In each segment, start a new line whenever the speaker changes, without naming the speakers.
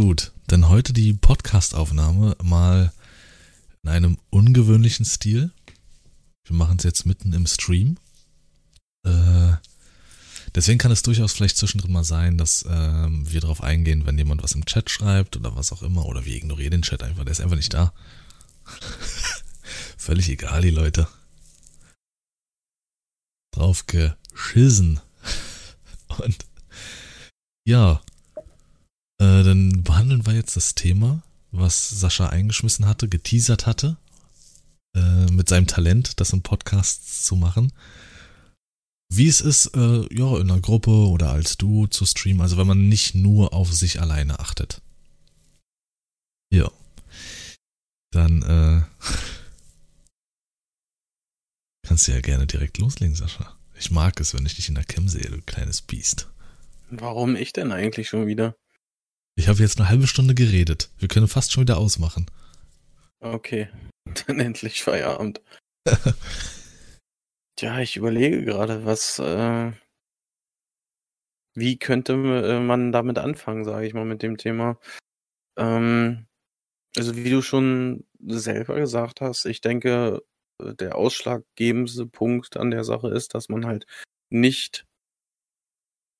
Gut, dann heute die Podcast-Aufnahme mal in einem ungewöhnlichen Stil. Wir machen es jetzt mitten im Stream. Äh, deswegen kann es durchaus vielleicht zwischendrin mal sein, dass ähm, wir darauf eingehen, wenn jemand was im Chat schreibt oder was auch immer. Oder wir ignorieren den Chat einfach, der ist einfach nicht da. Völlig egal, die Leute. Drauf geschissen. Und ja, äh, dann behandeln wir jetzt das Thema, was Sascha eingeschmissen hatte, geteasert hatte, äh, mit seinem Talent, das im Podcast zu machen. Wie es ist, äh, ja, in einer Gruppe oder als Duo zu streamen, also wenn man nicht nur auf sich alleine achtet. Ja. Dann, äh, kannst du ja gerne direkt loslegen, Sascha. Ich mag es, wenn ich dich in der Cam sehe, du kleines Biest.
Warum ich denn eigentlich schon wieder?
Ich habe jetzt eine halbe Stunde geredet. Wir können fast schon wieder ausmachen.
Okay, dann endlich Feierabend. Tja, ich überlege gerade, was, äh, wie könnte äh, man damit anfangen, sage ich mal, mit dem Thema. Ähm, also wie du schon selber gesagt hast, ich denke, der ausschlaggebendste Punkt an der Sache ist, dass man halt nicht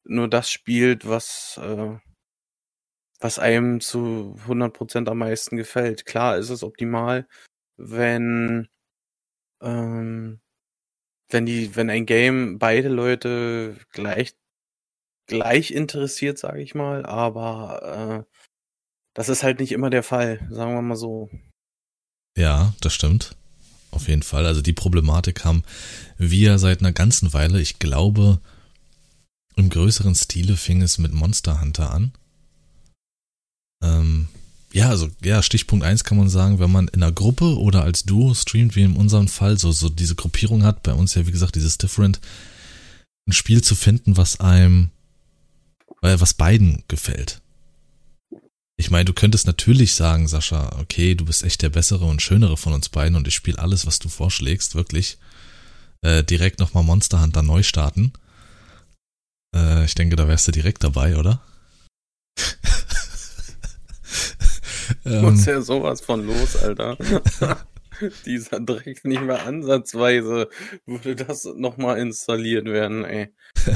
nur das spielt, was äh, was einem zu 100% am meisten gefällt. Klar ist es optimal, wenn ähm, wenn die wenn ein Game beide Leute gleich gleich interessiert, sage ich mal, aber äh, das ist halt nicht immer der Fall, sagen wir mal so.
Ja, das stimmt. Auf jeden Fall. Also die Problematik haben wir seit einer ganzen Weile. Ich glaube, im größeren Stile fing es mit Monster Hunter an. Ähm, ja, also ja, Stichpunkt eins kann man sagen, wenn man in einer Gruppe oder als Duo streamt, wie in unserem Fall, so, so diese Gruppierung hat, bei uns ja wie gesagt dieses Different, ein Spiel zu finden, was einem, äh, was beiden gefällt. Ich meine, du könntest natürlich sagen, Sascha, okay, du bist echt der bessere und schönere von uns beiden und ich spiele alles, was du vorschlägst, wirklich. Äh, direkt nochmal Monster Hunter neu starten. Äh, ich denke, da wärst du direkt dabei, oder?
Ähm, ja sowas von los, Alter. Dieser Dreck nicht mehr ansatzweise würde das nochmal installiert werden, ey.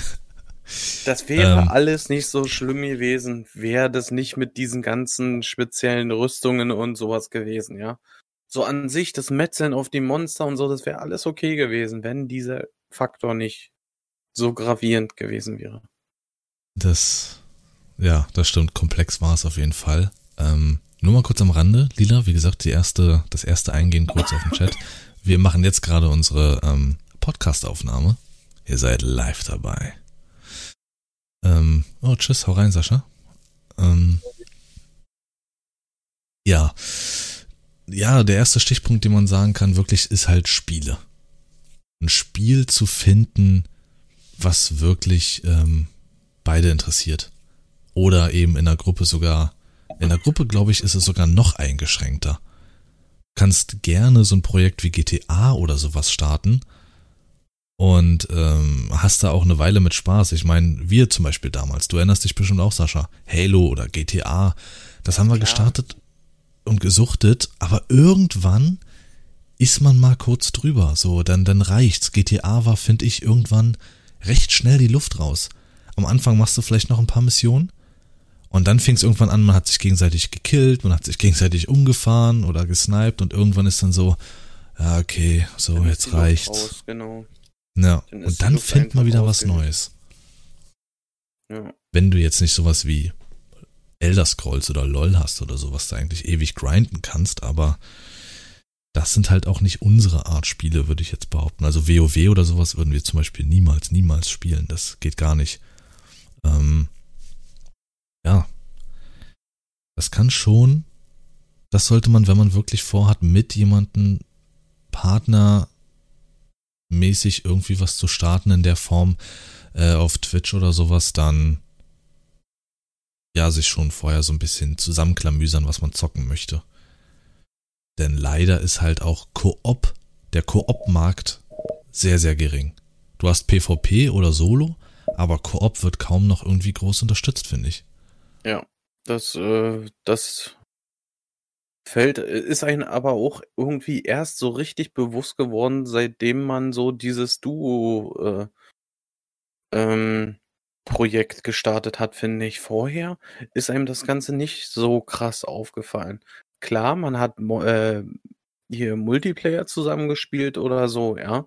Das wäre ähm, alles nicht so schlimm gewesen, wäre das nicht mit diesen ganzen speziellen Rüstungen und sowas gewesen, ja. So an sich, das Metzeln auf die Monster und so, das wäre alles okay gewesen, wenn dieser Faktor nicht so gravierend gewesen wäre.
Das, ja, das stimmt. Komplex war es auf jeden Fall. Ähm, nur mal kurz am Rande, Lila, wie gesagt, die erste, das erste Eingehen kurz auf den Chat. Wir machen jetzt gerade unsere ähm, Podcast-Aufnahme. Ihr seid live dabei. Ähm, oh, tschüss, hau rein, Sascha. Ähm, ja. Ja, der erste Stichpunkt, den man sagen kann, wirklich, ist halt Spiele. Ein Spiel zu finden, was wirklich ähm, beide interessiert. Oder eben in der Gruppe sogar in der Gruppe, glaube ich, ist es sogar noch eingeschränkter. Kannst gerne so ein Projekt wie GTA oder sowas starten und ähm, hast da auch eine Weile mit Spaß. Ich meine, wir zum Beispiel damals, du erinnerst dich bestimmt auch, Sascha, Halo oder GTA, das haben wir Klar. gestartet und gesuchtet, aber irgendwann ist man mal kurz drüber, so, dann, dann reicht's. GTA war, finde ich, irgendwann recht schnell die Luft raus. Am Anfang machst du vielleicht noch ein paar Missionen und dann fing es irgendwann an, man hat sich gegenseitig gekillt, man hat sich gegenseitig umgefahren oder gesniped und irgendwann ist dann so, ja, okay, so, dann jetzt reicht's. Aus, genau. Ja, dann und dann findet man wieder was Neues. Ja. Wenn du jetzt nicht sowas wie Elder Scrolls oder LOL hast oder sowas, da eigentlich ewig grinden kannst, aber das sind halt auch nicht unsere Art Spiele, würde ich jetzt behaupten. Also WoW oder sowas würden wir zum Beispiel niemals, niemals spielen. Das geht gar nicht. Ähm, ja, das kann schon, das sollte man, wenn man wirklich vorhat, mit jemandem partnermäßig irgendwie was zu starten in der Form äh, auf Twitch oder sowas, dann ja, sich schon vorher so ein bisschen zusammenklamüsern, was man zocken möchte. Denn leider ist halt auch Koop, der Koop-Markt sehr, sehr gering. Du hast PvP oder Solo, aber Koop wird kaum noch irgendwie groß unterstützt, finde ich.
Ja. Das, äh, das fällt, äh, ist einem aber auch irgendwie erst so richtig bewusst geworden, seitdem man so dieses Duo, äh, ähm, Projekt gestartet hat, finde ich. Vorher ist einem das Ganze nicht so krass aufgefallen. Klar, man hat äh, hier Multiplayer zusammengespielt oder so, ja.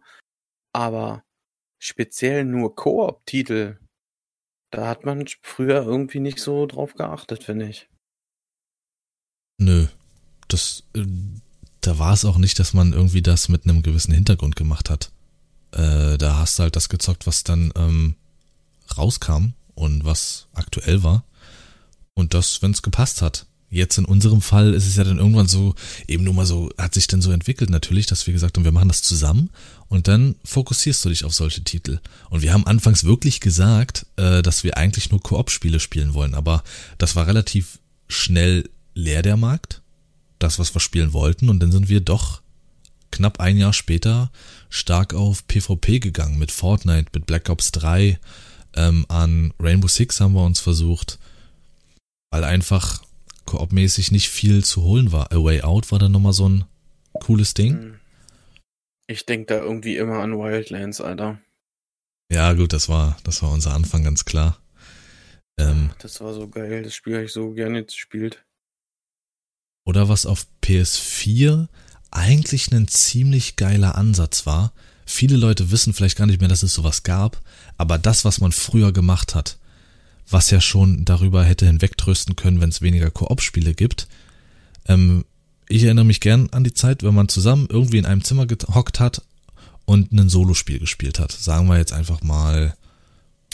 Aber speziell nur Koop-Titel, da hat man früher irgendwie nicht so drauf geachtet, finde ich.
Nö. Das, äh, da war es auch nicht, dass man irgendwie das mit einem gewissen Hintergrund gemacht hat. Äh, da hast du halt das gezockt, was dann ähm, rauskam und was aktuell war. Und das, wenn es gepasst hat. Jetzt in unserem Fall ist es ja dann irgendwann so, eben nur mal so, hat sich dann so entwickelt natürlich, dass wir gesagt haben, wir machen das zusammen und dann fokussierst du dich auf solche Titel. Und wir haben anfangs wirklich gesagt, äh, dass wir eigentlich nur Koop-Spiele spielen wollen, aber das war relativ schnell leer der Markt, das, was wir spielen wollten, und dann sind wir doch knapp ein Jahr später stark auf PvP gegangen mit Fortnite, mit Black Ops 3, ähm, an Rainbow Six haben wir uns versucht, weil einfach koopmäßig nicht viel zu holen war. A Way Out war dann nochmal so ein cooles Ding. Hm.
Ich denke da irgendwie immer an Wildlands, Alter.
Ja, gut, das war, das war unser Anfang, ganz klar.
Ähm, das war so geil, das Spiel habe ich so gerne gespielt.
Oder was auf PS4 eigentlich ein ziemlich geiler Ansatz war. Viele Leute wissen vielleicht gar nicht mehr, dass es sowas gab, aber das, was man früher gemacht hat, was ja schon darüber hätte hinwegtrösten können, wenn es weniger Koop-Spiele gibt. Ähm, ich erinnere mich gern an die Zeit, wenn man zusammen irgendwie in einem Zimmer gehockt hat und ein Solospiel gespielt hat. Sagen wir jetzt einfach mal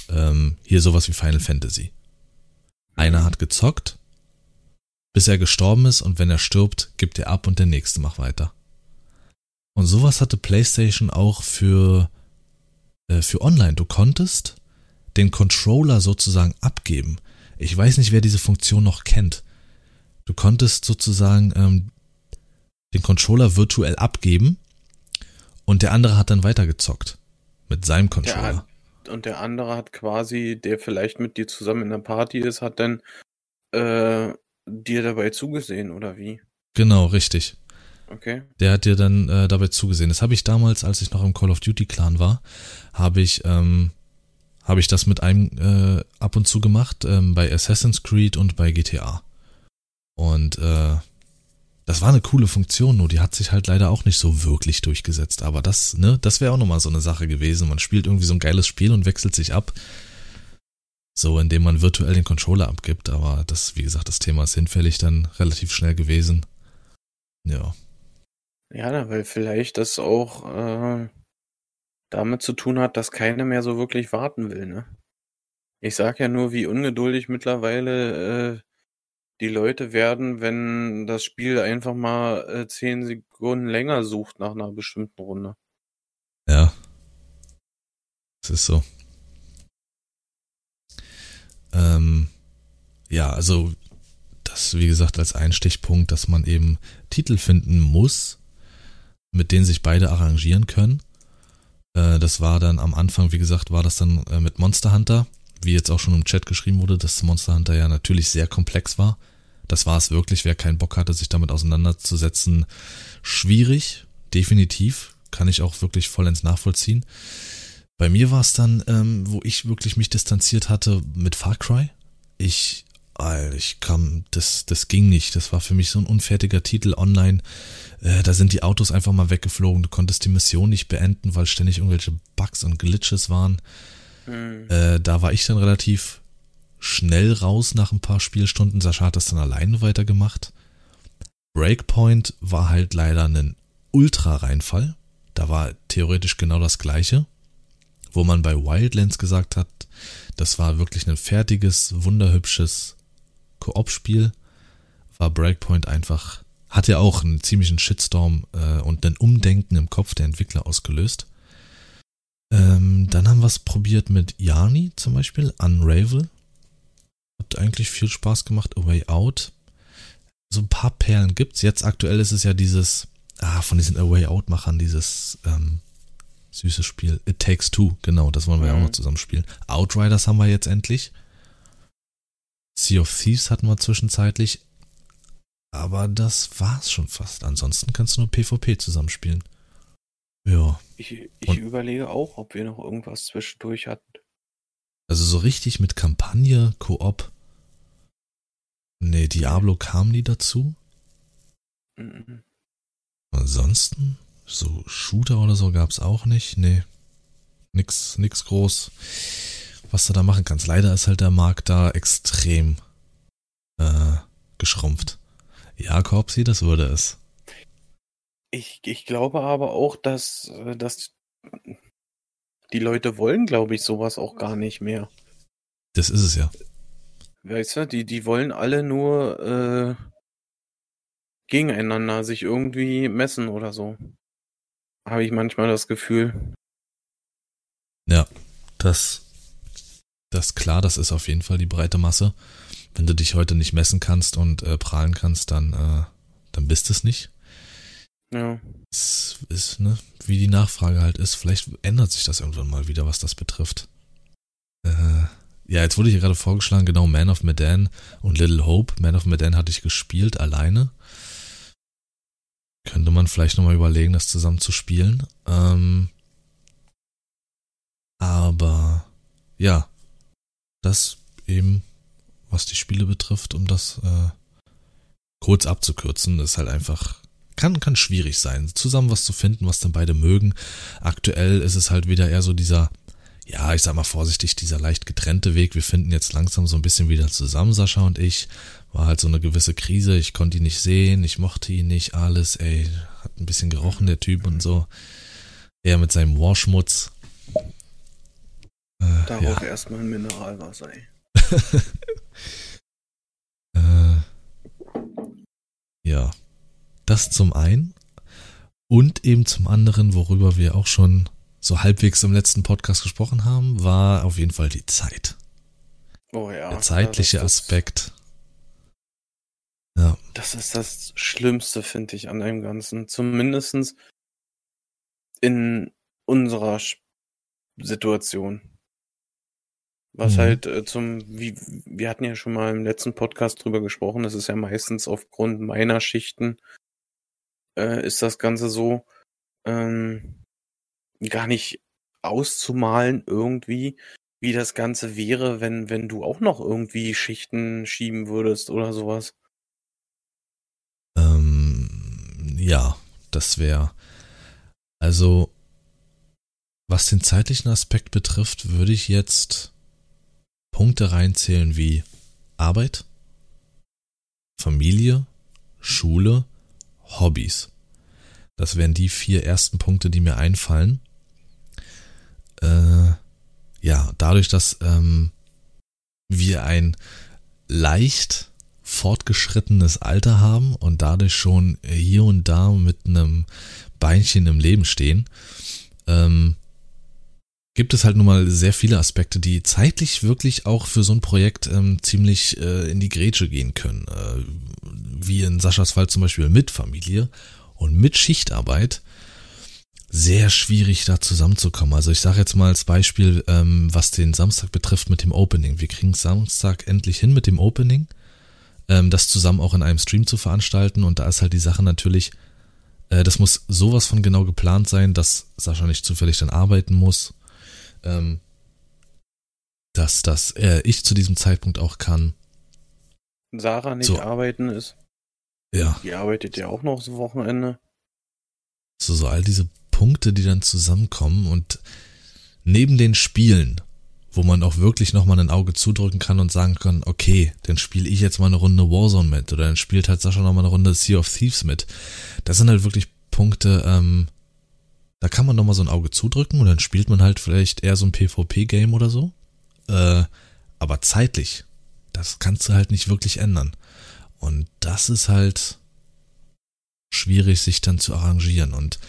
ähm, hier sowas wie Final Fantasy. Einer hat gezockt, bis er gestorben ist und wenn er stirbt, gibt er ab und der nächste macht weiter. Und sowas hatte PlayStation auch für, äh, für online. Du konntest den Controller sozusagen abgeben. Ich weiß nicht, wer diese Funktion noch kennt. Du konntest sozusagen ähm, den Controller virtuell abgeben und der andere hat dann weitergezockt mit seinem Controller.
Der, und der andere hat quasi, der vielleicht mit dir zusammen in der Party ist, hat dann äh, dir dabei zugesehen oder wie?
Genau, richtig.
Okay.
Der hat dir dann äh, dabei zugesehen. Das habe ich damals, als ich noch im Call of Duty Clan war, habe ich ähm, habe ich das mit einem äh, ab und zu gemacht, ähm, bei Assassin's Creed und bei GTA. Und äh, das war eine coole Funktion, nur die hat sich halt leider auch nicht so wirklich durchgesetzt. Aber das, ne, das wäre auch nochmal so eine Sache gewesen. Man spielt irgendwie so ein geiles Spiel und wechselt sich ab. So, indem man virtuell den Controller abgibt. Aber das, wie gesagt, das Thema ist hinfällig dann relativ schnell gewesen. Ja.
Ja, weil vielleicht das auch äh, damit zu tun hat, dass keiner mehr so wirklich warten will, ne? Ich sag ja nur, wie ungeduldig mittlerweile äh, die Leute werden, wenn das Spiel einfach mal äh, zehn Sekunden länger sucht nach einer bestimmten Runde.
Ja. Es ist so. Ähm, ja, also das, wie gesagt, als Einstichpunkt, dass man eben Titel finden muss, mit denen sich beide arrangieren können äh, das war dann am Anfang, wie gesagt, war das dann äh, mit Monster Hunter, wie jetzt auch schon im Chat geschrieben wurde, dass Monster Hunter ja natürlich sehr komplex war. Das war es wirklich, wer keinen Bock hatte, sich damit auseinanderzusetzen. Schwierig, definitiv, kann ich auch wirklich vollends nachvollziehen. Bei mir war es dann, ähm, wo ich wirklich mich distanziert hatte mit Far Cry. Ich Alter, ich kam, das, das ging nicht. Das war für mich so ein unfertiger Titel online. Äh, da sind die Autos einfach mal weggeflogen. Du konntest die Mission nicht beenden, weil ständig irgendwelche Bugs und Glitches waren. Mhm. Äh, da war ich dann relativ schnell raus nach ein paar Spielstunden. Sascha hat das dann alleine weitergemacht. Breakpoint war halt leider ein Ultra-Reinfall. Da war theoretisch genau das gleiche. Wo man bei Wildlands gesagt hat, das war wirklich ein fertiges, wunderhübsches Koop-Spiel war Breakpoint einfach, hat ja auch einen ziemlichen Shitstorm äh, und ein Umdenken im Kopf der Entwickler ausgelöst. Ähm, dann haben wir es probiert mit Yarny zum Beispiel, Unravel. Hat eigentlich viel Spaß gemacht, A Way Out. So ein paar Perlen gibt's. Jetzt aktuell ist es ja dieses, ah, von diesen A Way Out-Machern, dieses ähm, süße Spiel. It Takes Two, genau, das wollen wir mhm. ja auch noch zusammen spielen. Outriders haben wir jetzt endlich. Sea of Thieves hatten wir zwischenzeitlich. Aber das war's schon fast. Ansonsten kannst du nur PvP zusammenspielen. Ja.
Ich, ich überlege auch, ob wir noch irgendwas zwischendurch hatten.
Also so richtig mit Kampagne, Koop. Nee, Diablo kam nie dazu. Mhm. Ansonsten, so Shooter oder so gab's auch nicht. Nee. Nix, nix groß, was du da machen kannst. Leider ist halt der Markt da extrem äh, geschrumpft. Ja, Korpsi, das würde es.
Ich, ich glaube aber auch, dass, äh, dass die Leute wollen, glaube ich, sowas auch gar nicht mehr.
Das ist es ja.
Weißt du, die, die wollen alle nur äh, gegeneinander sich irgendwie messen oder so. Habe ich manchmal das Gefühl.
Ja, das, das klar, das ist auf jeden Fall die breite Masse. Wenn du dich heute nicht messen kannst und äh, prahlen kannst, dann, äh, dann bist es nicht.
Ja.
Es ist, ne, wie die Nachfrage halt ist. Vielleicht ändert sich das irgendwann mal wieder, was das betrifft. Äh, ja, jetzt wurde hier gerade vorgeschlagen, genau, Man of Medan und Little Hope. Man of Medan hatte ich gespielt, alleine. Könnte man vielleicht nochmal überlegen, das zusammen zu spielen. Ähm, aber ja, das eben, was die Spiele betrifft, um das äh, kurz abzukürzen, ist halt einfach kann, kann schwierig sein, zusammen was zu finden, was dann beide mögen. Aktuell ist es halt wieder eher so dieser, ja, ich sag mal vorsichtig, dieser leicht getrennte Weg. Wir finden jetzt langsam so ein bisschen wieder zusammen, Sascha und ich. War halt so eine gewisse Krise, ich konnte ihn nicht sehen, ich mochte ihn nicht, alles, ey, hat ein bisschen gerochen, der Typ und so. Er mit seinem Warschmutz.
Darauf ja. erstmal ein Mineralwasser, ey.
äh, ja, das zum einen. Und eben zum anderen, worüber wir auch schon so halbwegs im letzten Podcast gesprochen haben, war auf jeden Fall die Zeit.
Oh ja.
Der zeitliche
ja,
Aspekt.
Ja. Das ist das Schlimmste, finde ich, an dem Ganzen. Zumindest in unserer Situation. Was mhm. halt äh, zum, wie, wir hatten ja schon mal im letzten Podcast drüber gesprochen, das ist ja meistens aufgrund meiner Schichten äh, ist das Ganze so ähm, gar nicht auszumalen irgendwie, wie das Ganze wäre, wenn, wenn du auch noch irgendwie Schichten schieben würdest oder sowas.
Ähm, ja, das wäre. Also, was den zeitlichen Aspekt betrifft, würde ich jetzt Punkte reinzählen wie Arbeit, Familie, Schule, Hobbys. Das wären die vier ersten Punkte, die mir einfallen. Äh, ja, dadurch, dass ähm, wir ein leicht fortgeschrittenes Alter haben und dadurch schon hier und da mit einem Beinchen im Leben stehen, ähm, gibt es halt nun mal sehr viele Aspekte, die zeitlich wirklich auch für so ein Projekt ähm, ziemlich äh, in die Grätsche gehen können. Äh, wie in Saschas Fall zum Beispiel mit Familie und mit Schichtarbeit sehr schwierig da zusammenzukommen. Also ich sage jetzt mal als Beispiel, ähm, was den Samstag betrifft mit dem Opening. Wir kriegen Samstag endlich hin mit dem Opening, ähm, das zusammen auch in einem Stream zu veranstalten. Und da ist halt die Sache natürlich, äh, das muss sowas von genau geplant sein, dass Sascha nicht zufällig dann arbeiten muss ähm, dass das äh, ich zu diesem Zeitpunkt auch kann.
Sarah nicht so. arbeiten ist.
Ja.
Die arbeitet ja auch noch so Wochenende.
So, so all diese Punkte, die dann zusammenkommen und neben den Spielen, wo man auch wirklich nochmal ein Auge zudrücken kann und sagen kann, okay, dann spiele ich jetzt mal eine Runde Warzone mit oder dann spielt halt Sascha nochmal eine Runde Sea of Thieves mit. Das sind halt wirklich Punkte, ähm, da kann man nochmal so ein Auge zudrücken und dann spielt man halt vielleicht eher so ein PvP-Game oder so. Äh, aber zeitlich, das kannst du halt nicht wirklich ändern. Und das ist halt schwierig, sich dann zu arrangieren. Und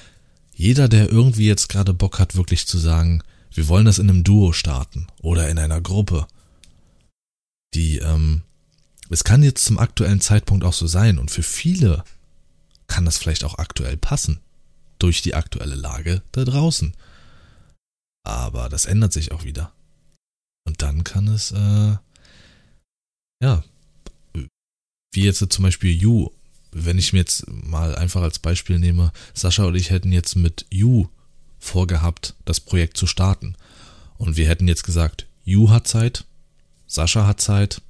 jeder, der irgendwie jetzt gerade Bock hat, wirklich zu sagen, wir wollen das in einem Duo starten oder in einer Gruppe, die, ähm, es kann jetzt zum aktuellen Zeitpunkt auch so sein und für viele kann das vielleicht auch aktuell passen durch die aktuelle Lage da draußen. Aber das ändert sich auch wieder. Und dann kann es, äh, ja, wie jetzt zum Beispiel You, wenn ich mir jetzt mal einfach als Beispiel nehme, Sascha und ich hätten jetzt mit You vorgehabt, das Projekt zu starten. Und wir hätten jetzt gesagt, You hat Zeit, Sascha hat Zeit.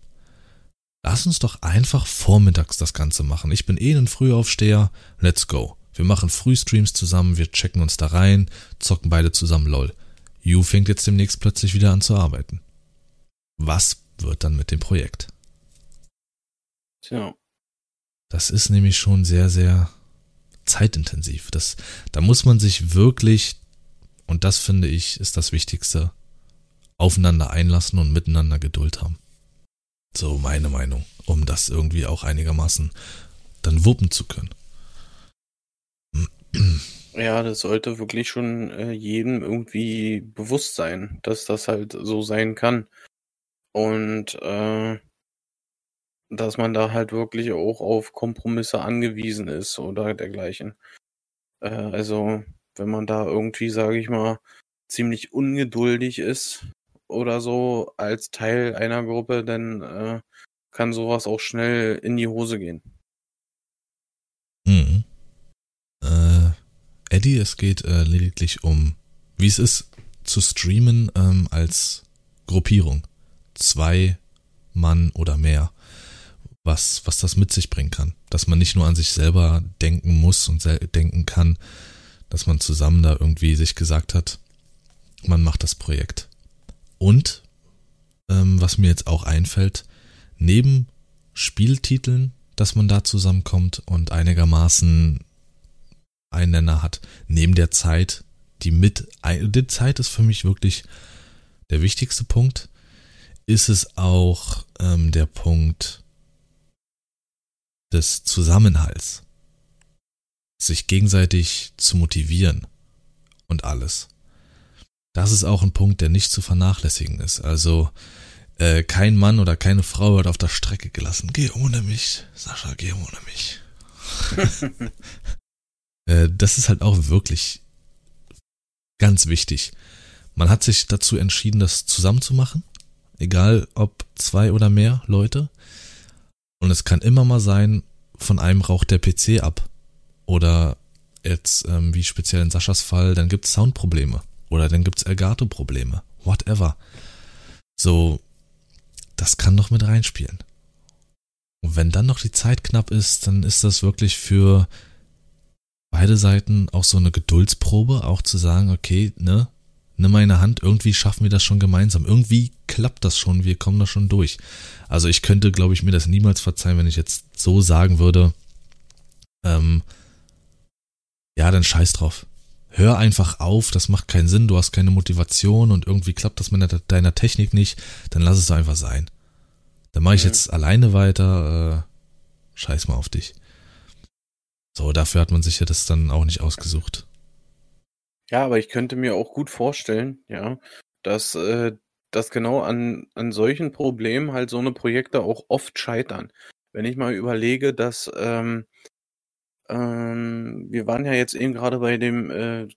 Lass uns doch einfach vormittags das Ganze machen. Ich bin eh ein Frühaufsteher. Let's go. Wir machen Frühstreams zusammen, wir checken uns da rein, zocken beide zusammen LOL. You fängt jetzt demnächst plötzlich wieder an zu arbeiten. Was wird dann mit dem Projekt?
Tja.
Das ist nämlich schon sehr, sehr zeitintensiv. Das, da muss man sich wirklich, und das finde ich, ist das Wichtigste, aufeinander einlassen und miteinander Geduld haben. So meine Meinung, um das irgendwie auch einigermaßen dann wuppen zu können.
Ja, das sollte wirklich schon äh, jedem irgendwie bewusst sein, dass das halt so sein kann. Und äh, dass man da halt wirklich auch auf Kompromisse angewiesen ist oder dergleichen. Äh, also, wenn man da irgendwie, sage ich mal, ziemlich ungeduldig ist oder so als Teil einer Gruppe, dann äh, kann sowas auch schnell in die Hose gehen.
Mhm. Eddie, es geht äh, lediglich um, wie es ist, zu streamen ähm, als Gruppierung. Zwei Mann oder mehr was, was das mit sich bringen kann. Dass man nicht nur an sich selber denken muss und denken kann, dass man zusammen da irgendwie sich gesagt hat, man macht das Projekt. Und, ähm, was mir jetzt auch einfällt, neben Spieltiteln, dass man da zusammenkommt und einigermaßen einen Nenner hat, neben der Zeit, die mit, die Zeit ist für mich wirklich der wichtigste Punkt, ist es auch ähm, der Punkt, des Zusammenhalts, sich gegenseitig zu motivieren und alles. Das ist auch ein Punkt, der nicht zu vernachlässigen ist. Also äh, kein Mann oder keine Frau wird auf der Strecke gelassen. Geh ohne mich, Sascha, geh ohne mich. äh, das ist halt auch wirklich ganz wichtig. Man hat sich dazu entschieden, das zusammen zu machen, egal ob zwei oder mehr Leute. Und es kann immer mal sein, von einem raucht der PC ab. Oder jetzt, ähm, wie speziell in Saschas Fall, dann gibt's Soundprobleme. Oder dann gibt's Elgato-Probleme. Whatever. So, das kann doch mit reinspielen. Und wenn dann noch die Zeit knapp ist, dann ist das wirklich für beide Seiten auch so eine Geduldsprobe, auch zu sagen, okay, ne, nimm meine Hand, irgendwie schaffen wir das schon gemeinsam. Irgendwie klappt das schon, wir kommen da schon durch. Also ich könnte, glaube ich, mir das niemals verzeihen, wenn ich jetzt so sagen würde, ähm, ja, dann scheiß drauf. Hör einfach auf, das macht keinen Sinn, du hast keine Motivation und irgendwie klappt das mit deiner Technik nicht, dann lass es einfach sein. Dann mache ich jetzt alleine weiter, äh, scheiß mal auf dich. So, dafür hat man sich ja das dann auch nicht ausgesucht.
Ja, aber ich könnte mir auch gut vorstellen, ja, dass, äh, dass genau an, an solchen Problemen halt so eine Projekte auch oft scheitern. Wenn ich mal überlege, dass ähm, ähm, wir waren ja jetzt eben gerade bei dem äh,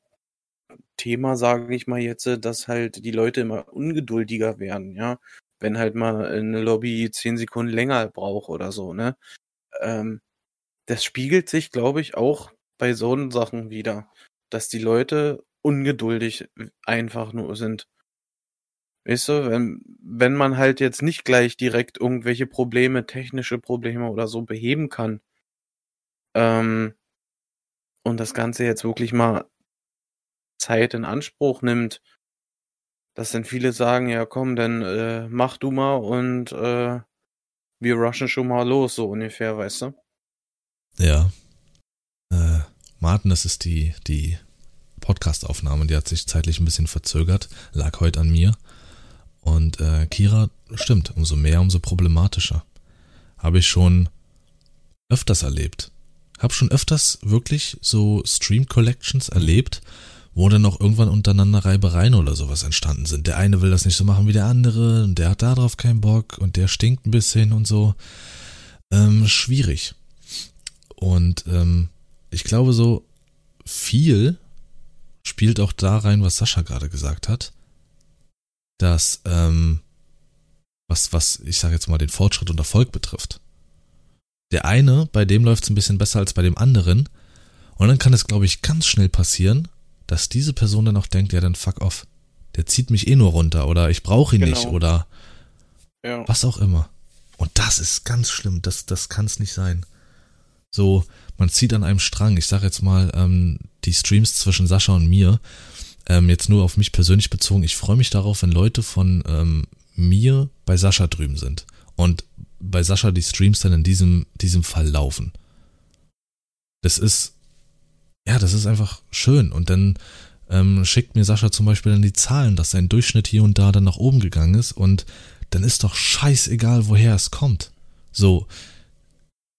Thema, sage ich mal jetzt, dass halt die Leute immer ungeduldiger werden, ja. Wenn halt mal eine Lobby zehn Sekunden länger braucht oder so, ne? Ähm, das spiegelt sich, glaube ich, auch bei so Sachen wieder dass die Leute ungeduldig einfach nur sind. Weißt du, wenn, wenn man halt jetzt nicht gleich direkt irgendwelche Probleme, technische Probleme oder so beheben kann, ähm, und das Ganze jetzt wirklich mal Zeit in Anspruch nimmt, dass dann viele sagen, ja komm, dann äh, mach du mal und äh, wir rushen schon mal los, so ungefähr, weißt du?
Ja. Äh, Martin, das ist die, die Podcast-Aufnahme, die hat sich zeitlich ein bisschen verzögert, lag heute an mir. Und äh, Kira, stimmt, umso mehr, umso problematischer. Habe ich schon öfters erlebt. Hab schon öfters wirklich so Stream-Collections erlebt, wo dann auch irgendwann untereinander Reibereien oder sowas entstanden sind. Der eine will das nicht so machen wie der andere und der hat darauf keinen Bock und der stinkt ein bisschen und so. Ähm, schwierig. Und ähm, ich glaube so viel spielt auch da rein, was Sascha gerade gesagt hat, dass ähm, Was, was, ich sage jetzt mal, den Fortschritt und Erfolg betrifft. Der eine, bei dem läuft es ein bisschen besser als bei dem anderen. Und dann kann es, glaube ich, ganz schnell passieren, dass diese Person dann auch denkt, ja, dann fuck off. Der zieht mich eh nur runter oder ich brauche ihn genau. nicht oder ja. was auch immer. Und das ist ganz schlimm. Das, das kann es nicht sein. So, man zieht an einem Strang. Ich sage jetzt mal, ähm, die Streams zwischen Sascha und mir, ähm, jetzt nur auf mich persönlich bezogen, ich freue mich darauf, wenn Leute von ähm, mir bei Sascha drüben sind. Und bei Sascha die Streams dann in diesem, diesem Fall laufen. Das ist, ja, das ist einfach schön. Und dann ähm, schickt mir Sascha zum Beispiel dann die Zahlen, dass sein Durchschnitt hier und da dann nach oben gegangen ist und dann ist doch scheißegal, woher es kommt. So,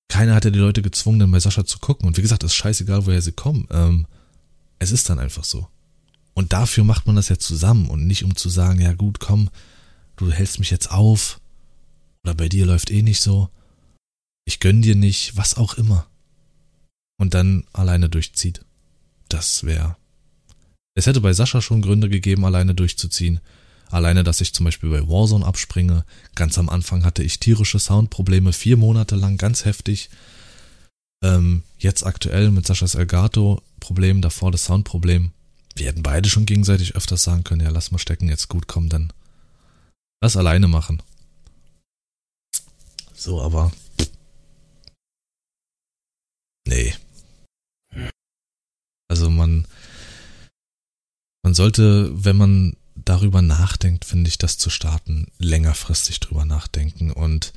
keiner hat ja die Leute gezwungen, dann bei Sascha zu gucken. Und wie gesagt, es ist scheißegal, woher sie kommen. Ähm, es ist dann einfach so. Und dafür macht man das ja zusammen und nicht um zu sagen, ja gut, komm, du hältst mich jetzt auf oder bei dir läuft eh nicht so. Ich gönn dir nicht, was auch immer. Und dann alleine durchzieht. Das wäre. Es hätte bei Sascha schon Gründe gegeben, alleine durchzuziehen. Alleine, dass ich zum Beispiel bei Warzone abspringe. Ganz am Anfang hatte ich tierische Soundprobleme, vier Monate lang, ganz heftig. Ähm, jetzt aktuell mit Saschas Elgato-Problem, davor das Soundproblem. Wir hätten beide schon gegenseitig öfters sagen können, ja, lass mal stecken, jetzt gut, komm, dann lass alleine machen. So, aber. Nee. Also man, man sollte, wenn man darüber nachdenkt, finde ich, das zu starten, längerfristig drüber nachdenken. Und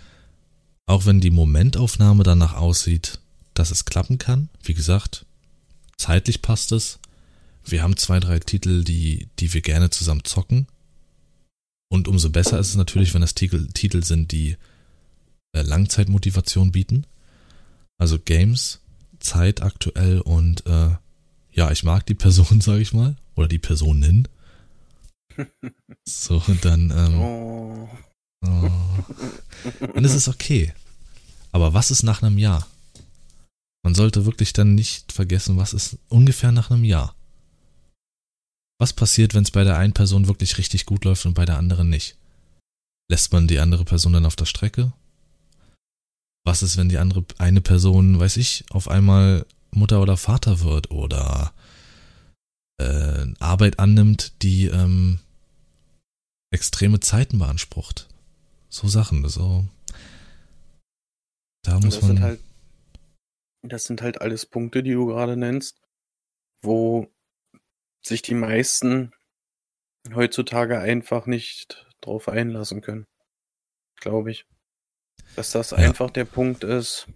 auch wenn die Momentaufnahme danach aussieht, dass es klappen kann, wie gesagt, zeitlich passt es. Wir haben zwei, drei Titel, die, die wir gerne zusammen zocken. Und umso besser ist es natürlich, wenn das Titel, Titel sind, die äh, Langzeitmotivation bieten. Also Games, Zeit aktuell und äh, ja, ich mag die Person, sage ich mal, oder die Personen. So, und dann, ähm, oh. Oh. Und es ist okay. Aber was ist nach einem Jahr? Man sollte wirklich dann nicht vergessen, was ist ungefähr nach einem Jahr. Was passiert, wenn es bei der einen Person wirklich richtig gut läuft und bei der anderen nicht? Lässt man die andere Person dann auf der Strecke? Was ist, wenn die andere eine Person, weiß ich, auf einmal Mutter oder Vater wird oder äh, Arbeit annimmt, die ähm, extreme Zeiten beansprucht. So Sachen, so. Da muss
das
man.
Sind halt, das sind halt alles Punkte, die du gerade nennst, wo sich die meisten heutzutage einfach nicht drauf einlassen können. Glaube ich. Dass das ja. einfach der Punkt ist,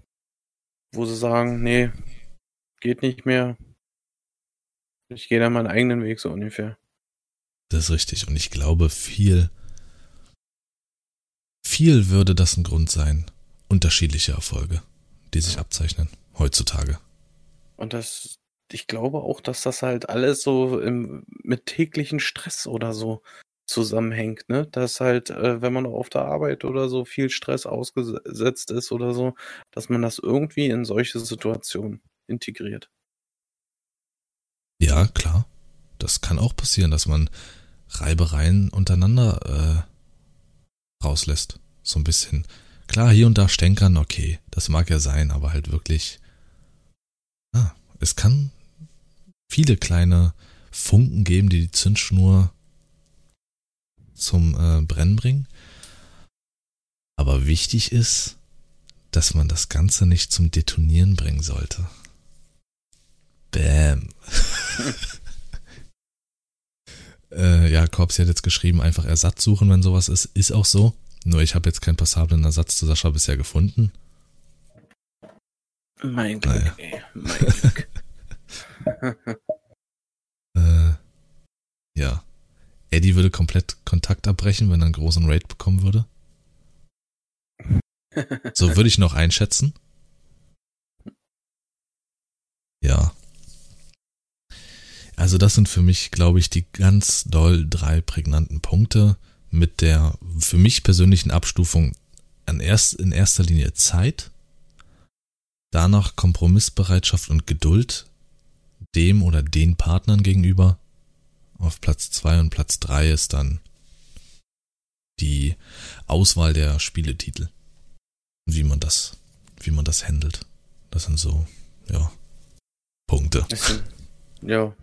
wo sie sagen, nee, geht nicht mehr. Ich gehe da meinen eigenen Weg so ungefähr.
Das ist richtig. Und ich glaube, viel, viel würde das ein Grund sein. Unterschiedliche Erfolge, die sich abzeichnen heutzutage.
Und das, ich glaube auch, dass das halt alles so im, mit täglichen Stress oder so zusammenhängt, ne? Dass halt, äh, wenn man auf der Arbeit oder so viel Stress ausgesetzt ist oder so, dass man das irgendwie in solche Situationen integriert.
Ja, klar. Das kann auch passieren, dass man Reibereien untereinander äh, rauslässt. So ein bisschen. Klar, hier und da stänkern, okay, das mag ja sein, aber halt wirklich. Ah, es kann viele kleine Funken geben, die die Zündschnur zum äh, Brennen bringen. Aber wichtig ist, dass man das Ganze nicht zum Detonieren bringen sollte. Bäm. äh, ja, Korpsi hat jetzt geschrieben, einfach Ersatz suchen, wenn sowas ist. Ist auch so. Nur ich habe jetzt keinen passablen Ersatz zu Sascha bisher gefunden.
Mein Glück, naja. ey. Mein Glück.
äh, ja. Eddie würde komplett Kontakt abbrechen, wenn er einen großen Raid bekommen würde. So würde ich noch einschätzen. Ja. Also das sind für mich, glaube ich, die ganz doll drei prägnanten Punkte mit der für mich persönlichen Abstufung an erst, in erster Linie Zeit, danach Kompromissbereitschaft und Geduld dem oder den Partnern gegenüber. Auf Platz zwei und Platz drei ist dann die Auswahl der Spieletitel. Wie man das, wie man das handelt. Das sind so, ja, Punkte.
Ja,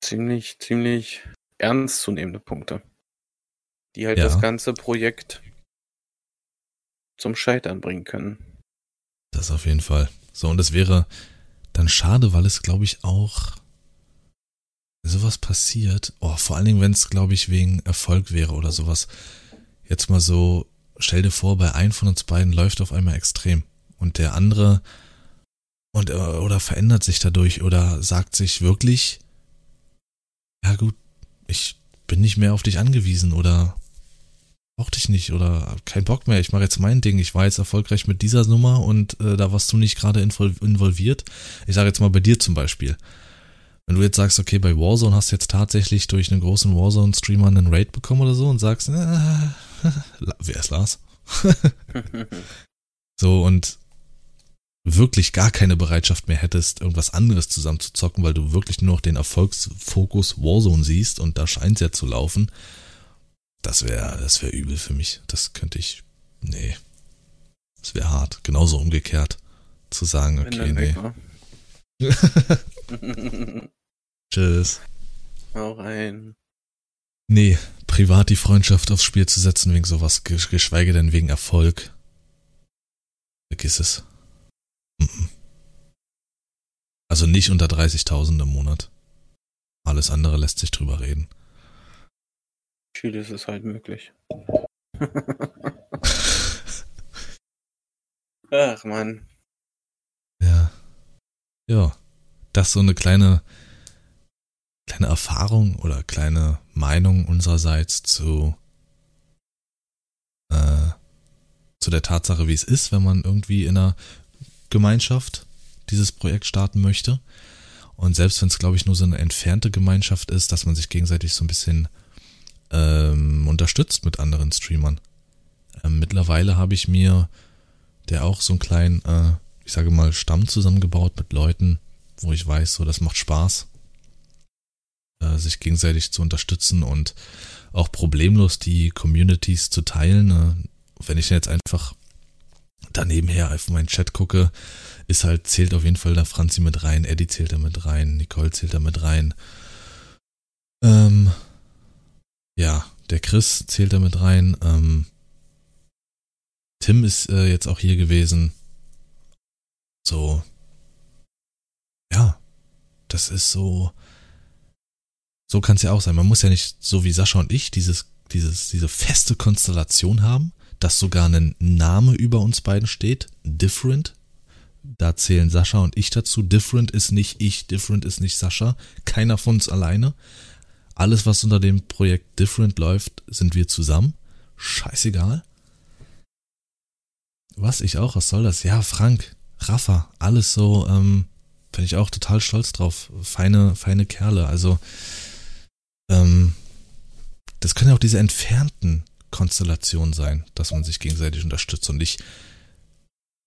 ziemlich, ziemlich ernstzunehmende Punkte. Die halt
Ja.
das ganze Projekt zum Scheitern bringen können.
Das auf jeden Fall. So, und es wäre dann schade, weil es, glaube ich, auch sowas passiert. Oh, vor allen Dingen, wenn es, glaube ich, wegen Erfolg wäre oder sowas. Jetzt mal so, stell dir vor, bei einem von uns beiden läuft auf einmal extrem. Und der andere und äh, oder verändert sich dadurch oder sagt sich wirklich, ja gut, ich bin nicht mehr auf dich angewiesen oder brauch dich nicht oder hab keinen Bock mehr, ich mache jetzt mein Ding, ich war jetzt erfolgreich mit dieser Nummer und äh, da warst du nicht gerade invol- involviert. Ich sage jetzt mal bei dir zum Beispiel. Wenn du jetzt sagst, okay, bei Warzone hast du jetzt tatsächlich durch einen großen Warzone-Streamer einen Raid bekommen oder so und sagst, äh, wer ist Lars? So und wirklich gar keine Bereitschaft mehr hättest, irgendwas anderes zusammen zu zocken, weil du wirklich nur noch den Erfolgsfokus Warzone siehst und da scheint ja zu laufen, das wäre, das wäre übel für mich. Das könnte ich, nee, das wäre hart. Genauso umgekehrt zu sagen, okay, nee, tschüss.
Hau rein.
Nee, privat die Freundschaft aufs Spiel zu setzen wegen sowas, gesch- geschweige denn wegen Erfolg. Vergiss es. Also nicht unter 30.000 im Monat. Alles andere lässt sich drüber reden.
Viel ist es halt möglich. Ach man.
Ja. Ja. Das ist so eine kleine, kleine Erfahrung oder kleine Meinung unsererseits zu, äh, zu der Tatsache, wie es ist, wenn man irgendwie in einer Gemeinschaft dieses Projekt starten möchte. Und selbst wenn es, glaube ich, nur so eine entfernte Gemeinschaft ist, dass man sich gegenseitig so ein bisschen ähm, unterstützt mit anderen Streamern. Ähm, mittlerweile habe ich mir der auch so einen kleinen, äh, ich sage mal, Stamm zusammengebaut mit Leuten, wo ich weiß, so das macht Spaß, äh, sich gegenseitig zu unterstützen und auch problemlos die Communities zu teilen. Äh, wenn ich jetzt einfach daneben her auf meinen Chat gucke, ist halt, zählt auf jeden Fall da Franzi mit rein, Eddie zählt da mit rein, Nicole zählt da mit rein. Ähm, ja, der Chris zählt da mit rein. Ähm, Tim ist äh, jetzt auch hier gewesen. So. Ja, das ist so. So kann es ja auch sein. Man muss ja nicht so wie Sascha und ich dieses, dieses, diese feste Konstellation haben, dass sogar ein Name über uns beiden steht. Different. Da zählen Sascha und ich dazu. Different ist nicht ich, Different ist nicht Sascha. Keiner von uns alleine. Alles, was unter dem Projekt Different läuft, sind wir zusammen. Scheißegal. Was, ich auch? Was soll das? Ja, Frank, Rafa, alles so, ähm, bin ich auch total stolz drauf. Feine, feine Kerle. Also, ähm, das können ja auch diese entfernten Konstellationen sein, dass man sich gegenseitig unterstützt. Und ich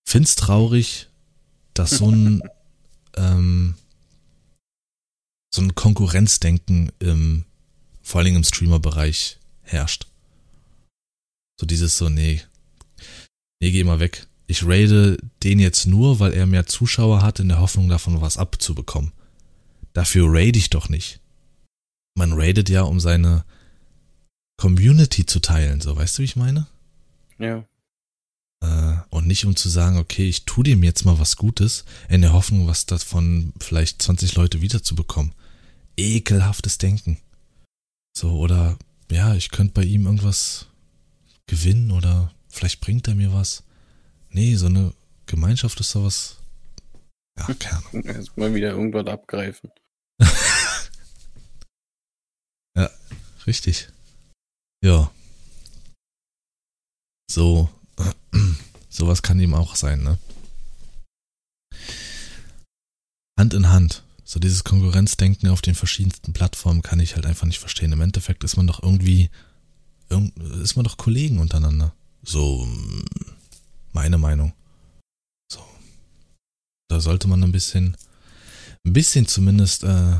find's traurig, dass so ein, ähm, so ein Konkurrenzdenken im, vor allen Dingen im Streamer-Bereich herrscht. So dieses so, nee, nee, geh mal weg. Ich raide den jetzt nur, weil er mehr Zuschauer hat, in der Hoffnung davon was abzubekommen. Dafür raide ich doch nicht. Man raidet ja, um seine Community zu teilen, so weißt du, wie ich meine?
Ja.
Äh, und nicht um zu sagen, okay, ich tu dem jetzt mal was Gutes, in der Hoffnung, was davon vielleicht 20 Leute wiederzubekommen. Ekelhaftes Denken. So, oder ja, ich könnte bei ihm irgendwas gewinnen oder vielleicht bringt er mir was. Nee, so eine Gemeinschaft ist sowas. Ja, keine Ahnung.
Erstmal wieder irgendwas abgreifen.
Richtig. Ja. So, sowas kann ihm auch sein, ne? Hand in Hand. So dieses Konkurrenzdenken auf den verschiedensten Plattformen kann ich halt einfach nicht verstehen. Im Endeffekt ist man doch irgendwie, irgend- ist man doch Kollegen untereinander. So, mm, meine Meinung. So. Da sollte man ein bisschen, ein bisschen zumindest, äh,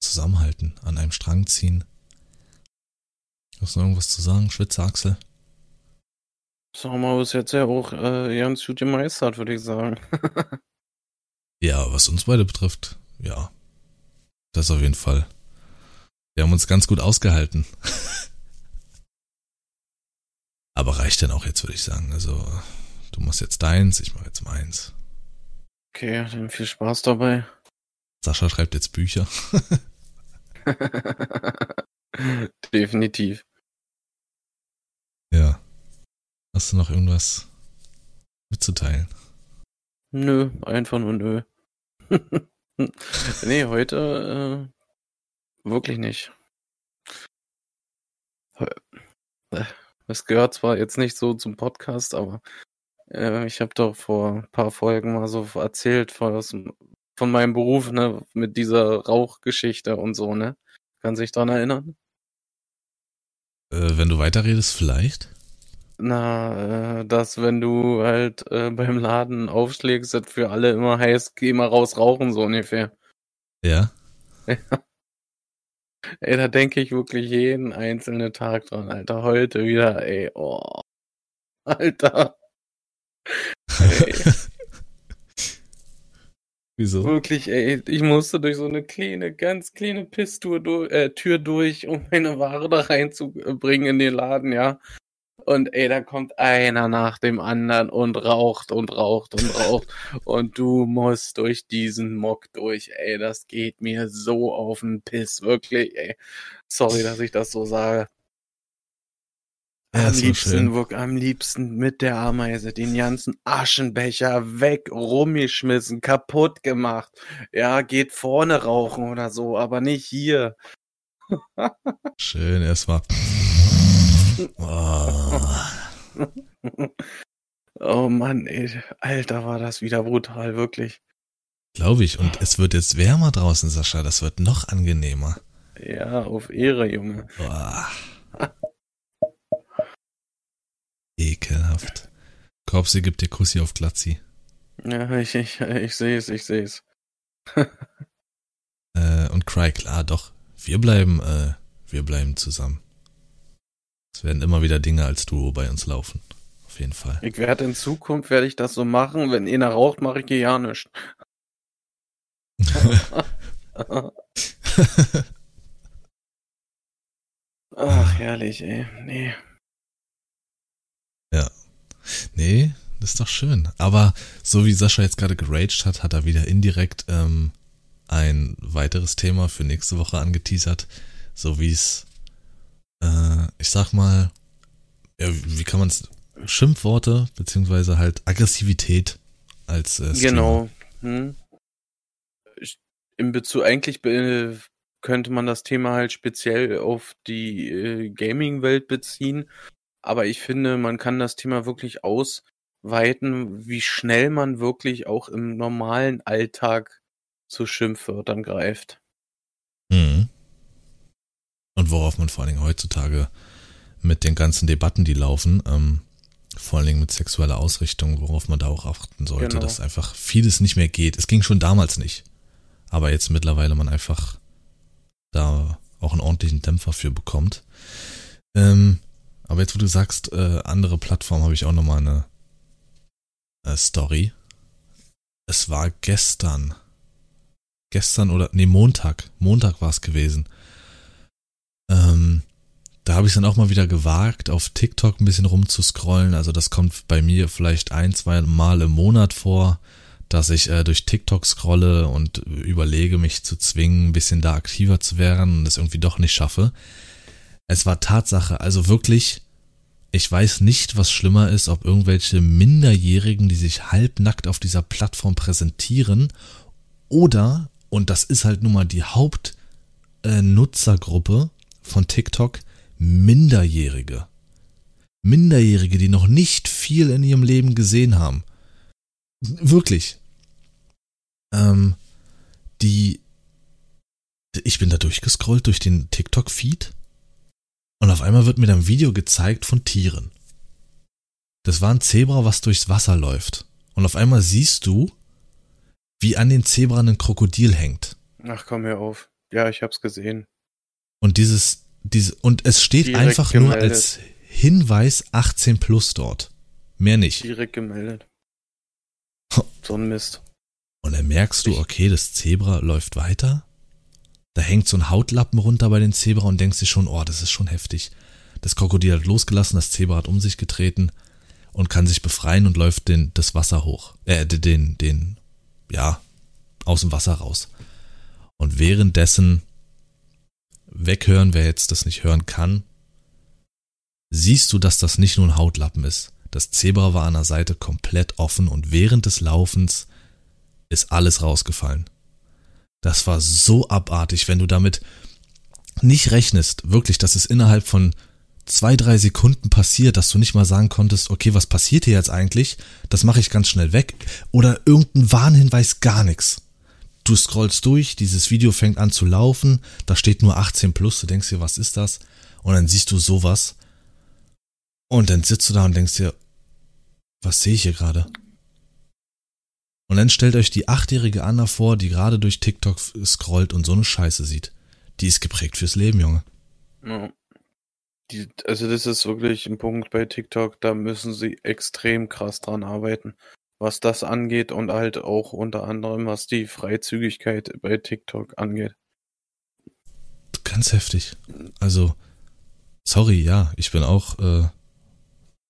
zusammenhalten, an einem Strang ziehen. Hast du noch irgendwas zu sagen, Schwitzer
Sommer ist jetzt ja auch äh, ganz gut gemeistert, würde ich sagen.
ja, was uns beide betrifft, ja. Das auf jeden Fall. Wir haben uns ganz gut ausgehalten. Aber reicht denn auch jetzt, würde ich sagen. Also, du machst jetzt deins, ich mache jetzt meins.
Okay, dann viel Spaß dabei.
Sascha schreibt jetzt Bücher.
Definitiv.
Ja. Hast du noch irgendwas mitzuteilen?
Nö, einfach nur nö. nee, heute äh, wirklich nicht. Es gehört zwar jetzt nicht so zum Podcast, aber äh, ich habe doch vor ein paar Folgen mal so erzählt von, von meinem Beruf, ne, mit dieser Rauchgeschichte und so, ne? Kann sich daran erinnern?
Äh, wenn du weiterredest, vielleicht?
Na, äh, dass wenn du halt äh, beim Laden aufschlägst, das für alle immer heißt, geh mal raus rauchen, so ungefähr.
Ja.
Ey, da denke ich wirklich jeden einzelnen Tag dran, Alter. Heute wieder, ey, oh. Alter. Ey.
Wieso?
Wirklich, ey, ich musste durch so eine kleine, ganz kleine Pisstür durch, äh, Tür durch, um meine Ware da reinzubringen in den Laden, ja. Und ey, da kommt einer nach dem anderen und raucht und raucht und raucht. und du musst durch diesen Mock durch, ey. Das geht mir so auf den Piss, wirklich, ey. Sorry, dass ich das so sage.
Ja,
am
so
liebsten, wirk- am liebsten mit der Ameise den ganzen Aschenbecher weg, rumgeschmissen, kaputt gemacht. Ja, geht vorne rauchen oder so, aber nicht hier.
Schön, erstmal. Oh.
Oh Mann, ey, Alter, war das wieder brutal, wirklich.
Glaube ich. Und es wird jetzt wärmer draußen, Sascha. Das wird noch angenehmer.
Ja, auf Ehre, Junge.
Boah. Korpsi gibt dir Kussi auf Glatzi.
Ja, ich, ich, ich sehe es, ich sehe es.
Äh, und Cry, klar, doch. Wir bleiben, äh, wir bleiben zusammen. Es werden immer wieder Dinge als Duo bei uns laufen. Auf jeden Fall.
Ich werde in Zukunft, werde ich das so machen, wenn einer raucht, mache ich hier ja nichts. Ach, herrlich, ey. Nee.
Nee, das ist doch schön. Aber so wie Sascha jetzt gerade geraged hat, hat er wieder indirekt ähm, ein weiteres Thema für nächste Woche angeteasert. So wie es, äh, ich sag mal, ja, wie kann man es, Schimpfworte, beziehungsweise halt Aggressivität als äh.
Genau. Hm. Im Bezug, eigentlich könnte man das Thema halt speziell auf die äh, Gaming-Welt beziehen. Aber ich finde, man kann das Thema wirklich ausweiten, wie schnell man wirklich auch im normalen Alltag zu Schimpfwörtern greift.
Mhm. Und worauf man vor allen Dingen heutzutage mit den ganzen Debatten, die laufen, ähm, vor allen Dingen mit sexueller Ausrichtung, worauf man da auch achten sollte,
Genau.
dass einfach vieles nicht mehr geht. Es ging schon damals nicht. Aber jetzt mittlerweile man einfach da auch einen ordentlichen Dämpfer für bekommt. Ähm, aber jetzt, wo du sagst, äh, andere Plattformen, habe ich auch nochmal eine äh, Story. Es war gestern. Gestern oder, nee, Montag. Montag war es gewesen. Ähm, da habe ich dann auch mal wieder gewagt, auf TikTok ein bisschen rumzuscrollen. Also das kommt bei mir vielleicht ein, zwei Mal im Monat vor, dass ich äh, durch TikTok scrolle und überlege, mich zu zwingen, ein bisschen da aktiver zu werden und es irgendwie doch nicht schaffe. Es war Tatsache, also wirklich, ich weiß nicht, was schlimmer ist, ob irgendwelche Minderjährigen, die sich halbnackt auf dieser Plattform präsentieren, oder, und das ist halt nun mal die Hauptnutzergruppe von TikTok, Minderjährige. Minderjährige, die noch nicht viel in ihrem Leben gesehen haben. Wirklich. Ähm, die, ich bin da durchgescrollt durch den TikTok-Feed und auf einmal wird mir dann ein Video gezeigt von Tieren. Das war ein Zebra, was durchs Wasser läuft. Und auf einmal siehst du, wie an den Zebra ein Krokodil hängt.
Ach, komm mir auf. Ja, ich hab's gesehen.
Und dieses diese, und es steht
Direkt
einfach nur
gemeldet.
als Hinweis 18 plus dort. Mehr nicht.
Direkt gemeldet. So ein Mist.
Und dann merkst du, okay, das Zebra läuft weiter. Da hängt so ein Hautlappen runter bei den Zebra und denkst dir schon, oh, das ist schon heftig. Das Krokodil hat losgelassen, das Zebra hat um sich getreten und kann sich befreien und läuft den, das Wasser hoch. Äh, den, den, ja, aus dem Wasser raus. Und währenddessen weghören, wer jetzt das nicht hören kann, siehst du, dass das nicht nur ein Hautlappen ist. Das Zebra war an der Seite komplett offen und während des Laufens ist alles rausgefallen. Das war so abartig, wenn du damit nicht rechnest, wirklich, dass es innerhalb von zwei, drei Sekunden passiert, dass du nicht mal sagen konntest, okay, was passiert hier jetzt eigentlich? Das mache ich ganz schnell weg. Oder irgendein Warnhinweis, gar nichts. Du scrollst durch, dieses Video fängt an zu laufen, da steht nur 18 plus, du denkst dir, was ist das? Und dann siehst du sowas. Und dann sitzt du da und denkst dir, was sehe ich hier gerade? Und dann stellt euch die achtjährige Anna vor, die gerade durch TikTok scrollt und so eine Scheiße sieht. Die ist geprägt fürs Leben, Junge.
Ja. Die, also das ist wirklich ein Punkt bei TikTok, da müssen sie extrem krass dran arbeiten, was das angeht und halt auch unter anderem, was die Freizügigkeit bei TikTok angeht.
Ganz heftig. Also, sorry, ja, ich bin auch äh,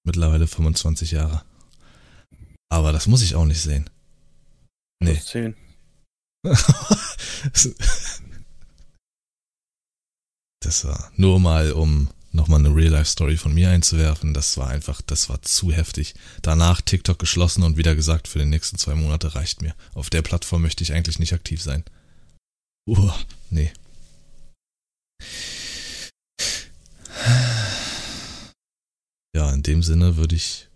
mittlerweile 25 Jahre. Aber das muss ich auch nicht sehen. Nee.
Plus 10.
Das war nur mal, um nochmal eine Real-Life-Story von mir einzuwerfen. Das war einfach, das war zu heftig. Danach TikTok geschlossen und wieder gesagt, für die nächsten zwei Monate reicht mir. Auf der Plattform möchte ich eigentlich nicht aktiv sein. Uh, nee. Ja, in dem Sinne würde ich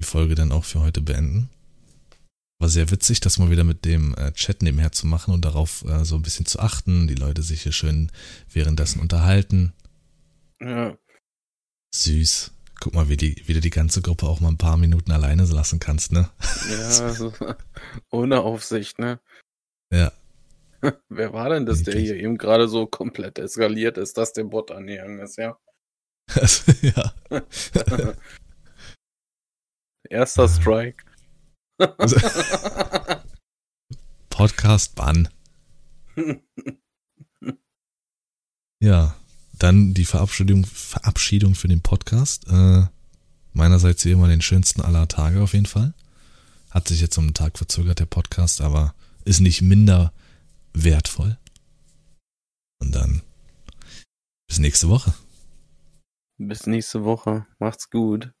die Folge dann auch für heute beenden. War sehr witzig, das mal wieder mit dem äh, Chat nebenher zu machen und darauf äh, so ein bisschen zu achten, die Leute sich hier schön währenddessen unterhalten.
Ja,
Süß. Guck mal, wie, die, wie du die ganze Gruppe auch mal ein paar Minuten alleine lassen kannst, ne?
ja, also, ohne Aufsicht, ne?
Ja.
Wer war denn das, der hier eben gerade so komplett eskaliert ist, dass der Bot angegangen ist, ja?
Ja.
Erster Strike.
Also, Podcast Bann. Ja, dann die Verabschiedung, Verabschiedung für den Podcast. Äh, meinerseits wie immer den schönsten aller Tage auf jeden Fall. Hat sich jetzt um einen Tag verzögert, der Podcast, aber ist nicht minder wertvoll. Und dann bis nächste Woche.
Bis nächste Woche. Macht's gut.